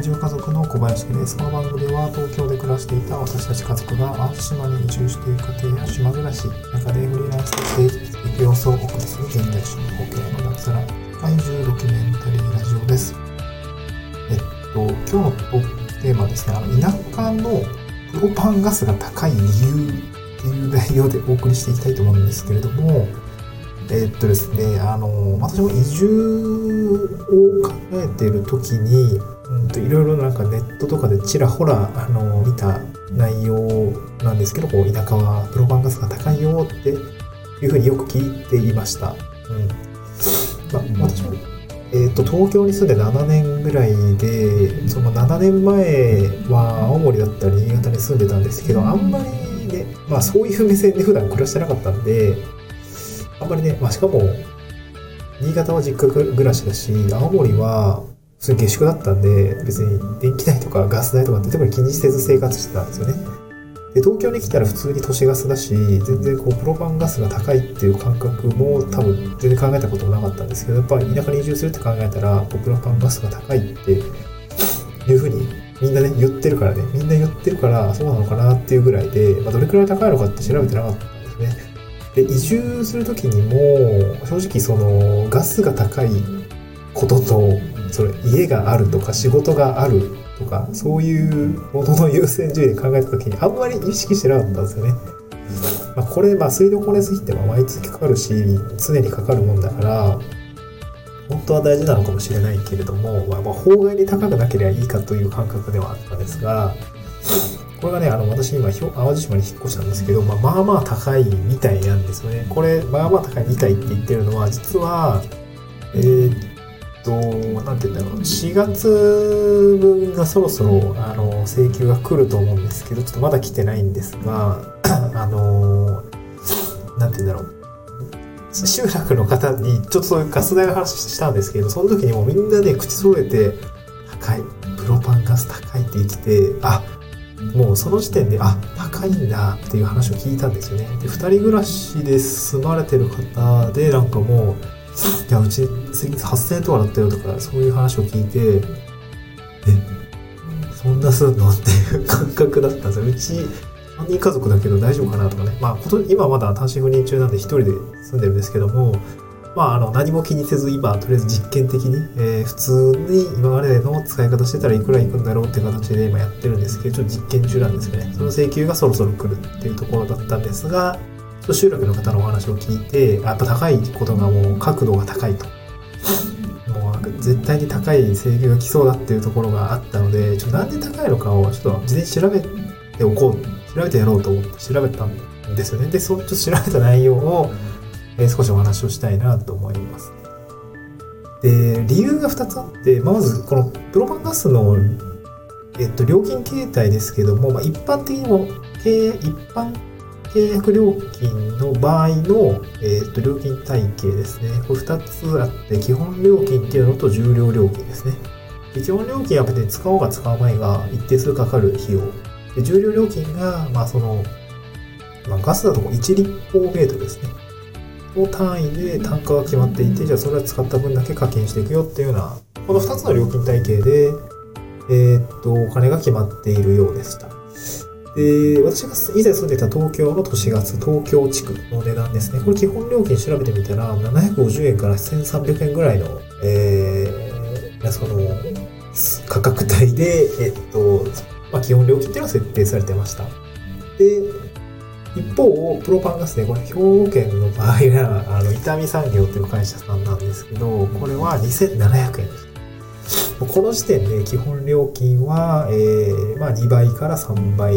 ラジオ家族の小林です。この番組では東京で暮らしていた私たち家族が淡路島に移住していく家庭や島暮らし、中でフリーランスとして生きていく様子をお送りする現代進行形の脱サラ怪獣ドキュメンタリーラジオです。えっと、今日のテーマはですね、あの田舎のプロパンガスが高い理由っていう内容でお送りしていきたいと思うんですけれども、え、っとですね、あの、私も移住を考えている時に、うんと、いろいろなんかネットとかでちらほら、あの、見た内容なんですけど、こう、田舎はプロパンガスが高いよっていうふうによく聞いていました。うん。まあ、私も、えー、っと、東京に住んで7年ぐらいで、その7年前は青森だったり新潟に住んでたんですけど、あんまりね、まあそういう目線で普段暮らしてなかったんで、あんまりね、まあ、しかも、新潟は実家暮らしだし、青森は普通に下宿だったんで、別に電気代とかガス代とかって特に気にせず生活してたんですよね。で、東京に来たら普通に都市ガスだし、全然こう、プロパンガスが高いっていう感覚も多分全然考えたこともなかったんですけど、やっぱり田舎に移住するって考えたら、こうプロパンガスが高いっていうふうにみんなね、言ってるからね、みんな言ってるから、そうなのかなっていうぐらいで、まあ、どれくらい高いのかって調べてなかったんですね。で移住する時にも正直そのガスが高いこととそれ家があるとか仕事があるとかそういうものの優先順位で考えた時にあんまり意識してなかったんですよね。まあ、これ、まあ、水道光熱費って毎月かかるし常にかかるもんだから本当は大事なのかもしれないけれども、まあ、法外に高くなければいいかという感覚ではあったんですがこれがね、あの、私今、淡路島に引っ越したんですけど、まあ、まあまあ高いみたいなんですよね。これ、まあまあ高いみたいって言ってるのは、実は、えー、と、なんて言うんだろう、4月分がそろそろ、あの、請求が来ると思うんですけど、ちょっとまだ来てないんですが、あの、なんて言うんだろう。集落の方に、ちょっとそういうガス代の話したんですけど、その時にもうみんなで口揃えて、高い、プロパンガス高いって言ってて、あ、もうその時点で、あ、高いんだっていう話を聞いたんですよね。で、二人暮らしで住まれてる方で、なんかもう、いや、うち、8000円とかだったよとか、そういう話を聞いて、え、そんなすんのっていう感覚だったんですよ。うち、3人家族だけど大丈夫かなとかね。まあ、今まだ単身赴任中なんで一人で住んでるんですけども、まあ、あの、何も気にせず今、とりあえず実験的に、えー、普通に今までの使い方してたらいくらいくんだろうっていう形で今やってるんですけど、ちょっと実験中なんですね。その請求がそろそろ来るっていうところだったんですが、集落の方のお話を聞いて、やっぱ高いことがもう角度が高いと。もう絶対に高い請求が来そうだっていうところがあったので、ちょっとなんで高いのかをちょっと事前に調べておこう、調べてやろうと思って調べたんですよね。で、そのちょっと調べた内容を、えー、少しお話をしたいなと思います。で、理由が2つあって、まずこのプロパンガスの、えっと、料金形態ですけども、まあ、一般的にも、一般契約料金の場合の、えっと、料金体系ですね。これ2つあって、基本料金っていうのと重量料金ですね。で基本料金は別に使おうが使うまいが一定数かかる費用。で重量料金が、まあその、まあ、ガスだと1立方メートルですね。の単位で単価が決まっていて、じゃあそれは使った分だけ課金していくよっていうような、この2つの料金体系で、えー、っと、お金が決まっているようでした。で、私が以前住んでた東京の都市ガス、東京地区の値段ですね。これ基本料金調べてみたら、750円から1300円ぐらいの、えー、その、価格帯で、えっと、まあ、基本料金っていうのは設定されてました。で、一方、プロパンガスで、これ兵庫県の場合は、あの、伊丹産業っていう会社さんなんですけど、これは2700円です。この時点で基本料金は、えー、まあ2倍から3倍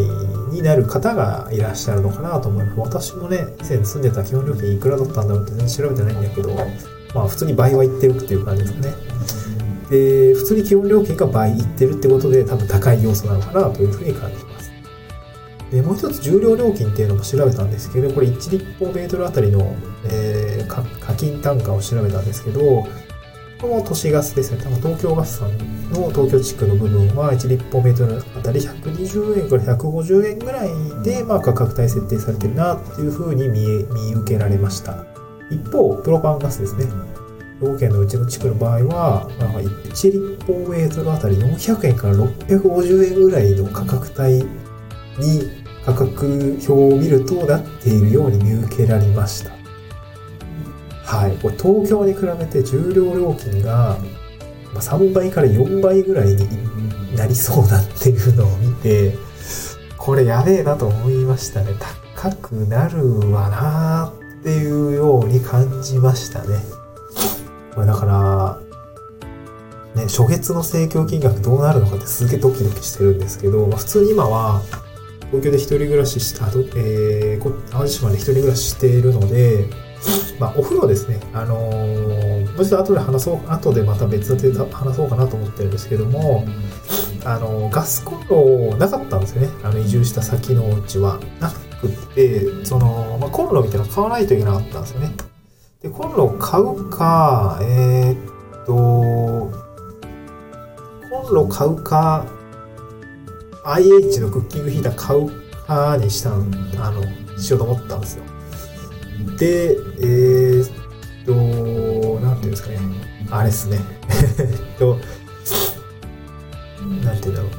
になる方がいらっしゃるのかなと思います。私もね、以前住んでた基本料金いくらだったんだろうって全然調べてないんだけど、まあ普通に倍はいってるっていう感じですね。で、普通に基本料金が倍いってるってことで多分高い要素なのかなというふうに感じます。でもう一つ重量料金っていうのも調べたんですけど、これ1立方メートルあたりの、えー、課金単価を調べたんですけど、この都市ガスですね、多分東京ガスさんの東京地区の部分は1立方メートルあたり120円から150円ぐらいで、まあ、価格帯設定されてるなっていうふうに見え見受けられました。一方、プロパンガスですね。兵庫県のうちの地区の場合は、まあ、1立方メートルあたり400円から650円ぐらいの価格帯に価格表を見るとなっているように見受けられました。はい。これ東京に比べて重量料金が3倍から4倍ぐらいになりそうだっていうのを見て、これやべえなと思いましたね。高くなるわなっていうように感じましたね。これだから、ね、初月の請求金額どうなるのかってすげえドキドキしてるんですけど、普通に今は東京で一人暮らしした、えー、淡路島で一人暮らししているので、まあ、お風呂ですね。あのー、もう一度後で話そう、後でまた別で話そうかなと思ってるんですけども、あのー、ガスコンロなかったんですよね。あの、移住した先のうちは。なくて、その、まあ、コンロみたいなの買わないといけなかったんですよね。で、コンロを買うか、えー、っと、コンロ買うか、IH のクッキングヒーター買うかにしたん、あの、しようと思ったんですよ。で、えー、っと、なんていうんですかね。あれですね。えっと、なんていうんだろう。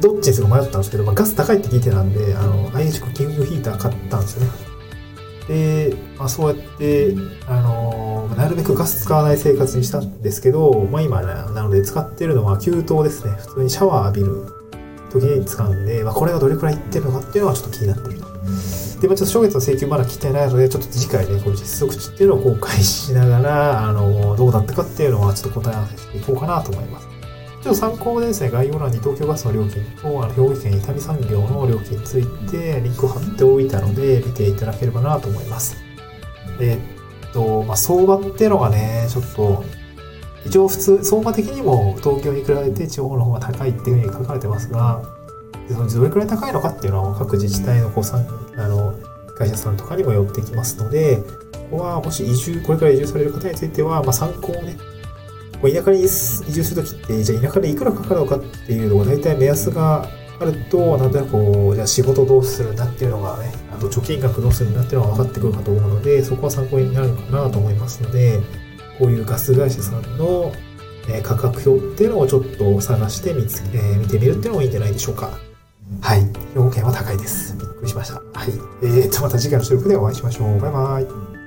どっちにするか迷ったんですけど、まあ、ガス高いって聞いてたんで、あの、IH クッキングヒーター買ったんですよね。で、まあ、そうやって、あのなるべくガス使わない生活にしたんですけど、まあ、今、ね、なので使ってるのは給湯ですね。普通にシャワー浴びる時に使うんで、まあ、これがどれくらいいってるのかっていうのはちょっと気になってると。で、まあ、ちょっと初月の請求まだ来てないので、ちょっと次回ね、この実測値っていうのを公開しながら、あの、どうだったかっていうのはちょっと答え合わせしていこうかなと思います。ちょっと参考でですね、概要欄に東京ガスの料金と、あの兵庫県伊丹産業の料金についてリンクを貼っておいたので、見ていただければなと思います。えっと、まあ、相場っていうのがね、ちょっと、一応普通、相場的にも東京に比べて地方の方が高いっていうふうに書かれてますが、どれくらい高いのかっていうのは各自治体のこうさんあの会社さんとかにも寄ってきますので、ここはもし移住、これから移住される方については、まあ、参考をね、こう田舎に移住するときって、じゃあ田舎でいくらかかるのかっていうのが大体目安があると、なんとなくこう、じゃあ仕事どうするんだっていうのがね、あと貯金額どうするんだっていうのが分かってくるかと思うので、そこは参考になるのかなと思いますので、こういうガス会社さんの価格表っていうのをちょっと探して見つ、えー、見てみるっていうのもいいんじゃないでしょうか。はい。兵庫県は高いです。りしました。はい。えーと、また次回の収録でお会いしましょう。バイバイ。